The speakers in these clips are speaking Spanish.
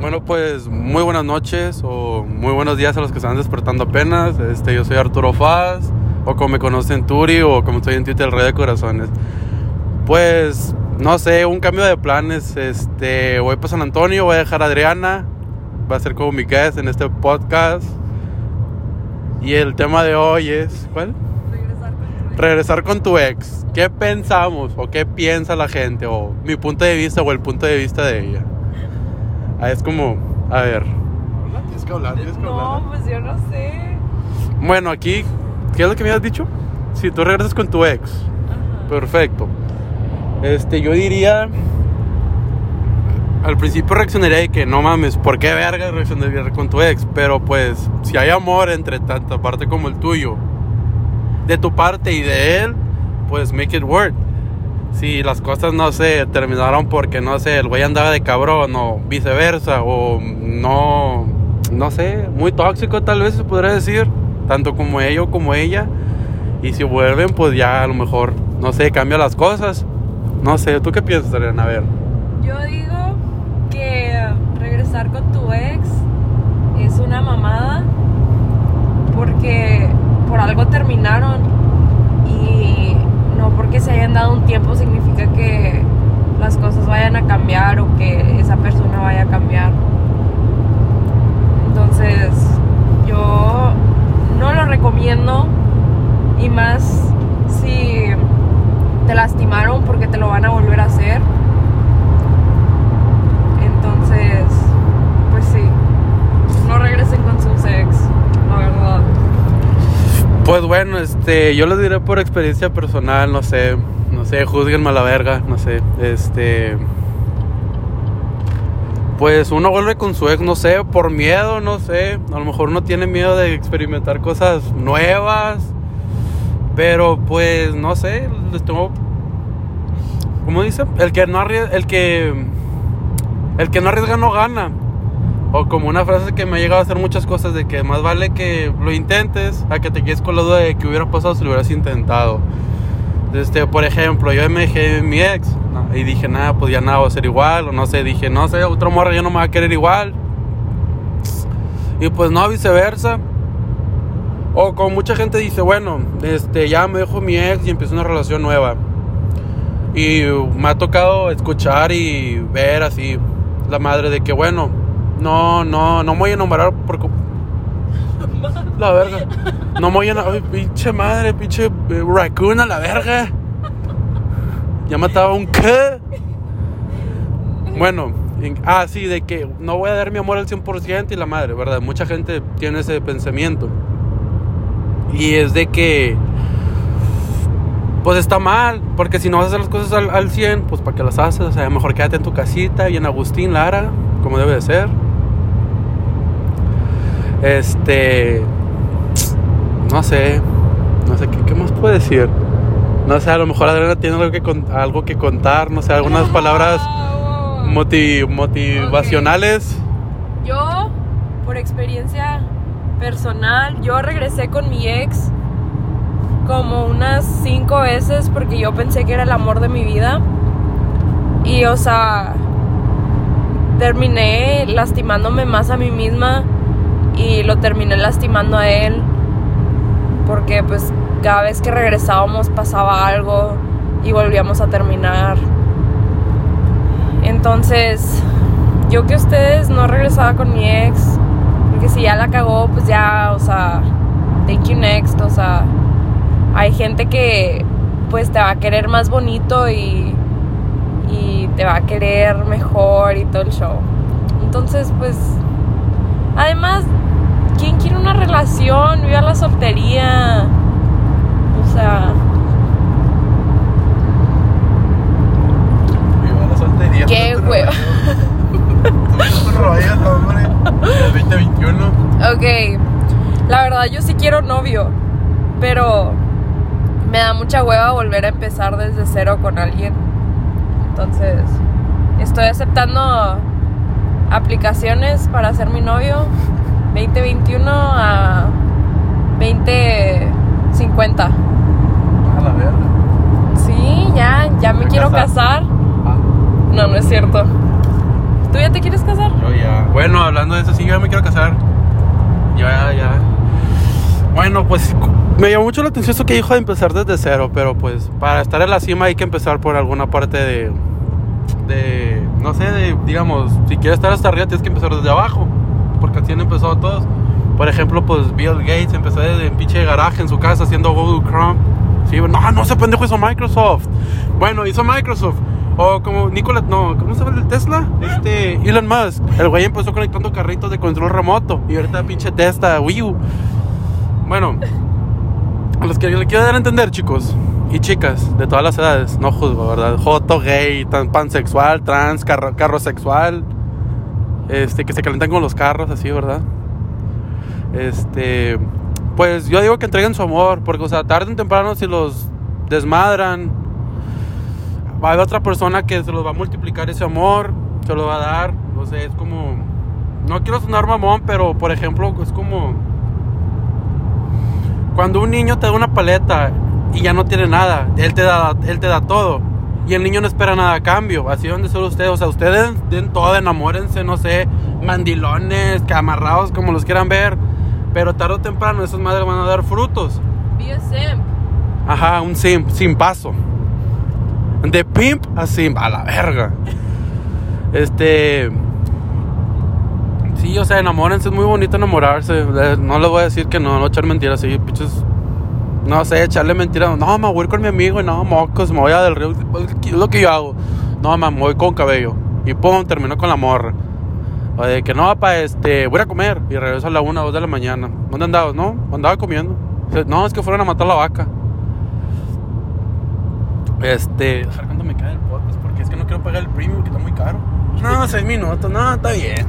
Bueno, pues muy buenas noches o muy buenos días a los que están despertando apenas. Este, yo soy Arturo Faz, o como me conocen Turi, o como estoy en Twitter, el Rey de Corazones. Pues, no sé, un cambio de planes. Este, voy para San Antonio, voy a dejar a Adriana, va a ser como mi guest en este podcast. Y el tema de hoy es, ¿cuál? Regresar con tu ex. Regresar con tu ex. ¿Qué pensamos o qué piensa la gente? O mi punto de vista o el punto de vista de ella. Ah, es como, a ver. Tienes que hablar, tienes que No, hablar. pues yo no sé. Bueno, aquí, ¿qué es lo que me has dicho? Si tú regresas con tu ex. Ajá. Perfecto. Este, yo diría. Al principio reaccionaría de que no mames, ¿por qué verga reaccionaría con tu ex? Pero pues, si hay amor entre tanta parte como el tuyo, de tu parte y de él, pues make it work. Si las cosas no sé, terminaron porque no sé, el güey andaba de cabrón o viceversa, o no, no sé, muy tóxico tal vez se podría decir, tanto como ello como ella. Y si vuelven, pues ya a lo mejor, no sé, cambia las cosas. No sé, ¿tú qué piensas, Adriana? A ver. Yo digo que regresar con tu ex es una mamada porque por algo terminaron y porque se hayan dado un tiempo significa que las cosas vayan a cambiar o que esa persona vaya a cambiar. Entonces, yo no lo recomiendo y más si te lastimaron porque te lo van a volver a hacer. Entonces, pues sí, no regresen con sus ex, la verdad. Pues este, yo les diré por experiencia personal, no sé, no sé, juzguenme a la verga, no sé, este... Pues uno vuelve con su ex, no sé, por miedo, no sé, a lo mejor uno tiene miedo de experimentar cosas nuevas, pero pues no sé, les tengo... ¿Cómo dice? El que no arriesga, el que... El que no arriesga no gana. O como una frase que me ha llegado a hacer muchas cosas de que más vale que lo intentes a que te quedes con la duda de que hubiera pasado si lo hubieras intentado. Este, por ejemplo, yo me dejé de mi ex y dije, nada, pues ya nada va a ser igual. O no sé, dije, no sé, otro morra ya no me va a querer igual. Y pues no, viceversa. O como mucha gente dice, bueno, este, ya me dejo mi ex y empiezo una relación nueva. Y me ha tocado escuchar y ver así la madre de que, bueno, no, no, no me voy a enamorar porque... La verga. No me voy a enamorar. Pinche madre, pinche eh, raccoon a la verga. Ya mataba un qué. Bueno, en- ah, sí, de que no voy a dar mi amor al 100% y la madre, ¿verdad? Mucha gente tiene ese pensamiento. Y es de que pues está mal, porque si no vas a hacer las cosas al, al 100, pues para qué las haces, o sea, mejor quédate en tu casita y en Agustín Lara, como debe de ser. Este, no sé, no sé, ¿qué, qué más puedo decir? No sé, a lo mejor Adriana tiene algo que, con- algo que contar, no sé, algunas palabras moti- motivacionales. Yo, por experiencia personal, yo regresé con mi ex como unas cinco veces porque yo pensé que era el amor de mi vida. Y, o sea, terminé lastimándome más a mí misma y lo terminé lastimando a él porque pues cada vez que regresábamos pasaba algo y volvíamos a terminar. Entonces, yo que ustedes no regresaba con mi ex, porque si ya la cagó, pues ya, o sea, thank you next, o sea, hay gente que pues te va a querer más bonito y, y te va a querer mejor y todo el show. Entonces, pues, además, ¿quién quiere una relación? Viva la soltería. O sea, Viva la soltería. Qué rayas, hombre. El 2021. Ok, la verdad yo sí quiero novio, pero me da mucha hueva volver a empezar desde cero con alguien. Entonces, estoy aceptando aplicaciones para ser mi novio 2021 a 2050. A la verga. Sí, ya, ya me ¿Te quiero casar. Ah, No, no es cierto. ¿Tú ya te quieres casar? Yo ya. Bueno, hablando de eso, sí, yo ya me quiero casar. Ya, ya. Bueno, pues me llamó mucho la atención eso que dijo de empezar desde cero, pero pues para estar en la cima hay que empezar por alguna parte de. de no sé, de, digamos, si quieres estar hasta arriba tienes que empezar desde abajo, porque así han empezado todos. Por ejemplo, pues Bill Gates empezó desde pinche garaje en su casa haciendo Google Chrome. Sí, no, no, ese pendejo hizo Microsoft. Bueno, hizo Microsoft. O como Nicolás, no, ¿cómo se llama el Tesla? Este, Elon Musk. El güey empezó conectando carritos de control remoto. Y ahorita pinche Tesla, Wii U. Bueno, a los que le quiero dar a entender, chicos y chicas de todas las edades, no juzgo, ¿verdad? Joto, gay, tan- pansexual, trans, carro, carrosexual, este, que se calentan con los carros, así, ¿verdad? Este, pues yo digo que entreguen su amor, porque, o sea, tarde o temprano si los desmadran, va a haber otra persona que se los va a multiplicar ese amor, se lo va a dar, o sea, es como, no quiero sonar mamón, pero, por ejemplo, es como cuando un niño te da una paleta y ya no tiene nada, él te da, él te da todo. Y el niño no espera nada a cambio. Así deben de ser ustedes. O sea, ustedes den todo, enamórense, no sé, mandilones, amarrados, como los quieran ver. Pero tarde o temprano esas madres van a dar frutos. Be a simp. Ajá, un simp, sin paso. De pimp a simp, a la verga. Este. Sí, o sea, enamórense, es muy bonito enamorarse. Eh, No les voy a decir que no, no echar mentiras, sí, pinches. No sé, echarle mentiras. No, me voy a ir con mi amigo y no, mocos, me voy a del río. Es lo que yo hago. No, me voy con cabello. Y pum, termino con la morra. O de que no, pa, este, voy a cumer. Y regreso a la 1 o 2 de la mañana. ¿Dónde andabas? No, andaba comiendo. No, es que fueron a matar la vaca. Este. A cuándo me cae el podcast, porque es que no quiero pagar el premium, que está muy caro. No, 6 minutos, no, está bien.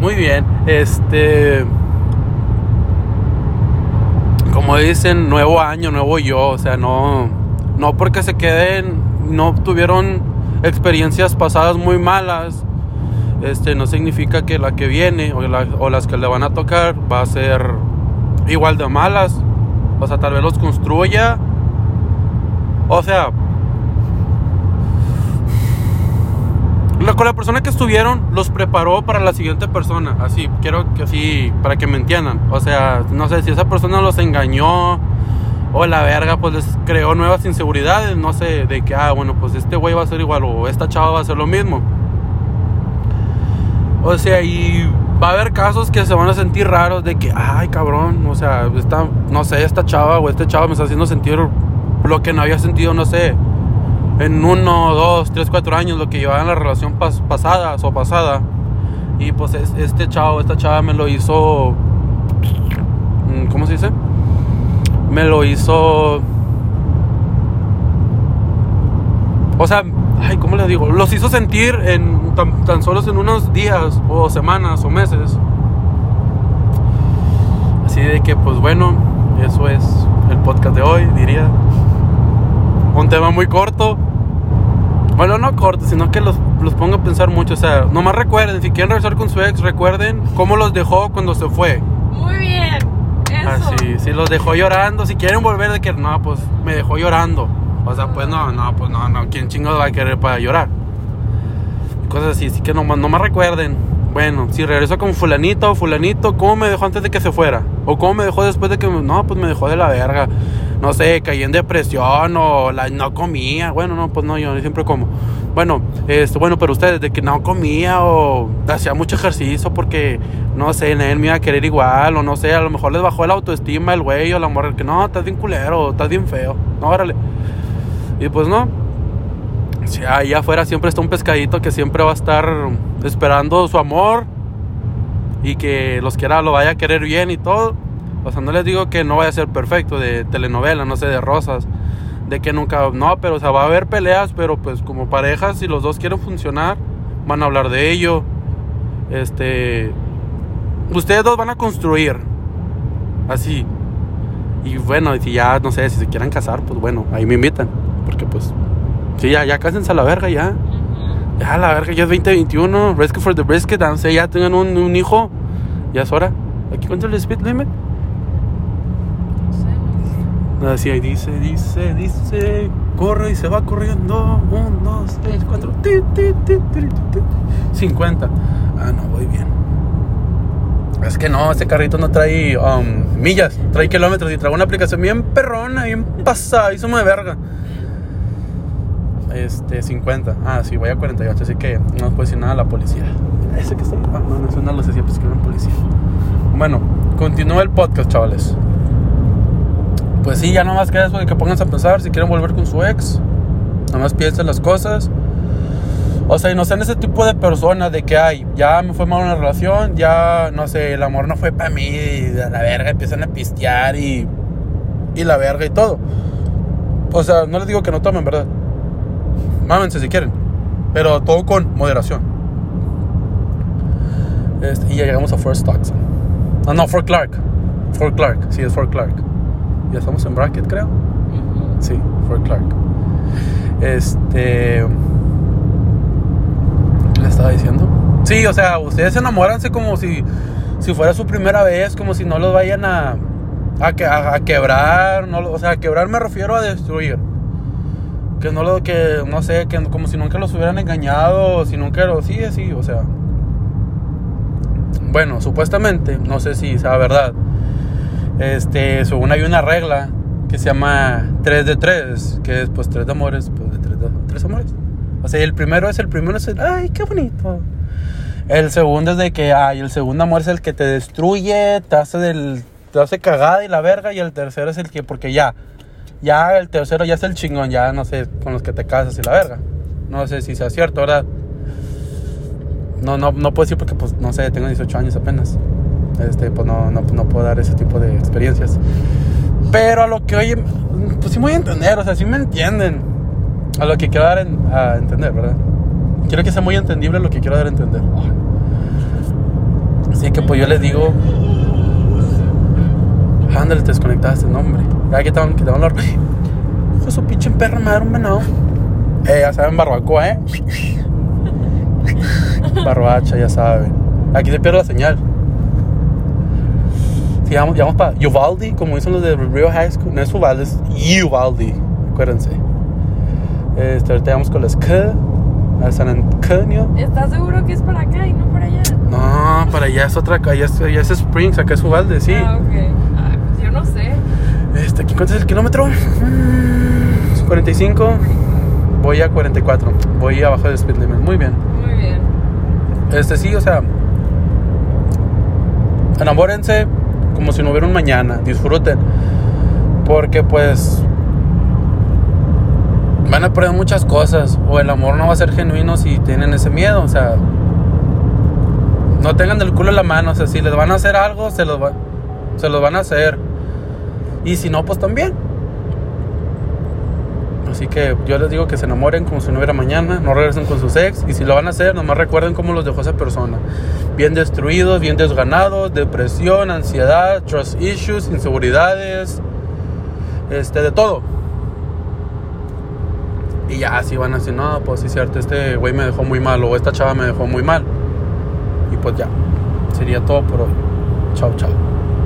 Muy bien. Este. Como dicen, nuevo año, nuevo yo. O sea, no. No porque se queden. No tuvieron experiencias pasadas muy malas. Este, no significa que la que viene o, o las que le van a tocar va a ser igual de malas. O sea, tal vez los construya. O sea, con la persona que estuvieron los preparó para la siguiente persona. Así, quiero que así, para que me entiendan. O sea, no sé si esa persona los engañó o la verga, pues les creó nuevas inseguridades. No sé, de que, ah, bueno, pues este güey va a ser igual o esta chava va a ser lo mismo. O sea, y va a haber casos que se van a sentir raros de que, ay, cabrón, o sea, esta, no sé, esta chava o este chavo me está haciendo sentir lo que no había sentido, no sé, en uno, dos, tres, cuatro años, lo que llevaba en la relación pas- pasada o pasada. Y pues es- este chavo, esta chava me lo hizo, mm, ¿cómo se dice? Me lo hizo... O sea, ay, ¿cómo le digo? Los hizo sentir en tan, tan solo en unos días o semanas o meses. Así de que, pues bueno, eso es el podcast de hoy, diría. Un tema muy corto. Bueno, no corto, sino que los, los pongo a pensar mucho. O sea, nomás recuerden, si quieren regresar con su ex, recuerden cómo los dejó cuando se fue. Muy bien. Eso. Así, si los dejó llorando, si quieren volver de que no, pues me dejó llorando. O sea, pues no, no, pues no, no, ¿quién chingados va a querer para llorar? Y cosas así, así que nomás, nomás recuerden. Bueno, si regresó con fulanito o fulanito, ¿cómo me dejó antes de que se fuera? O cómo me dejó después de que, no, pues me dejó de la verga. No sé, caí en depresión o la, no comía. Bueno, no, pues no, yo siempre como. Bueno, este, bueno, pero ustedes, de que no comía o hacía mucho ejercicio porque, no sé, él me iba a querer igual, o no sé, a lo mejor les bajó el autoestima el güey o la morra, que no, estás bien culero, estás bien feo, no, órale. Y pues no, si ahí afuera siempre está un pescadito que siempre va a estar esperando su amor y que los quiera, lo vaya a querer bien y todo. O sea, no les digo que no vaya a ser perfecto de telenovela, no sé, de rosas, de que nunca, no, pero o sea, va a haber peleas, pero pues como parejas, si los dos quieren funcionar, van a hablar de ello. Este, ustedes dos van a construir, así. Y bueno, si ya, no sé, si se quieran casar, pues bueno, ahí me invitan, porque pues, sí, ya, ya cásense a la verga, ya. Ya, la verga, ya es 2021. Rescue for the brisket. No sé, ya tengan un, un hijo. Ya es hora. Aquí cuánto es el speed limit. Así ahí dice, dice, dice. Corre y se va corriendo. Un, dos, tres, cuatro. Ti, ti, ti, ti, ti, ti. 50. Ah, no, voy bien. Es que no, este carrito no trae um, millas, trae kilómetros y trae una aplicación bien perrona, bien pasada, hizo de verga. Este, 50. Ah, sí, voy a 48, así que no puedo decir nada a la policía. Ese que está ahí. Ah, no, no es una lucecilla, pues que era un policía. Bueno, continúa el podcast, chavales. Pues sí, ya no más queda eso de que pónganse a pensar si quieren volver con su ex. Nada más piensen las cosas. O sea, y no sean ese tipo de personas de que, ay, ya me fue mal una relación, ya, no sé, el amor no fue para mí, y a la verga empiezan a pistear y, y la verga y todo. O sea, no les digo que no tomen, ¿verdad? Mámense si quieren, pero todo con moderación. Este, y ya llegamos a Fort Stockton. No, no, Fort Clark. Fort Clark, sí, es Fort Clark. Ya estamos en Bracket, creo. Sí, Fort Clark. Este. ¿Qué le estaba diciendo? Sí, o sea, ustedes enamóranse como si, si fuera su primera vez, como si no los vayan a, a, que- a- a quebrar. No, o sea, a quebrar me refiero a destruir. Que no lo que, no sé, que como si nunca los hubieran engañado, si nunca lo. Sí, sí, o sea. Bueno, supuestamente, no sé si sea verdad. Este, según hay una regla que se llama 3 de 3, que es pues 3 de amores, pues de 3 de 3 amores. O sea, el primero es el primero es el, ay, qué bonito. El segundo es de que, ay, el segundo amor es el que te destruye, te hace del te hace cagada y la verga y el tercero es el que porque ya ya el tercero ya es el chingón, ya no sé, con los que te casas y la verga. No sé si sea cierto, ¿verdad? No, no, no puedo decir porque, pues, no sé, tengo 18 años apenas. Este, pues no, no, no puedo dar ese tipo de experiencias. Pero a lo que oye, pues sí me voy a entender, o sea, sí me entienden. A lo que quiero dar en- a entender, ¿verdad? Quiero que sea muy entendible lo que quiero dar a entender. Así que pues yo les digo. Ándale, te desconectaste, no, hombre. Ya quitaron, quitaron la. Hijo de su pinche perra madre, un venado. Eh, ya saben, barbacoa, ¿eh? Barbacha, ya saben. Aquí se pierde la señal. Si vamos, vamos para Uvalde, como dicen los de Rio High School. No es Uvalde, es Uvalde. Acuérdense. Este, ahorita vamos con las K. A San Antonio. ¿Estás seguro que es para acá y no para allá? No, para allá es otra. Allá es, allá es Springs, acá es Uvalde, sí. Ah, ok. Ah, pues yo no sé. Este, ¿aquí cuánto es el kilómetro? Mm, 45. Voy a 44. Voy abajo del speed limit. Muy bien. Muy bien. Este sí, o sea. Enamórense como si no hubiera un mañana. Disfruten. Porque pues. Van a perder muchas cosas. O el amor no va a ser genuino si tienen ese miedo. O sea. No tengan el culo en la mano. O sea, si les van a hacer algo, se los, va- se los van a hacer. Y si no, pues también. Así que yo les digo que se enamoren como si no hubiera mañana, no regresen con sus ex y si lo van a hacer, nomás recuerden cómo los dejó esa persona. Bien destruidos, bien desganados, depresión, ansiedad, trust issues, inseguridades, este, de todo. Y ya así van a decir, no, pues sí cierto, este güey me dejó muy mal o esta chava me dejó muy mal. Y pues ya, sería todo por hoy. Chao, chao.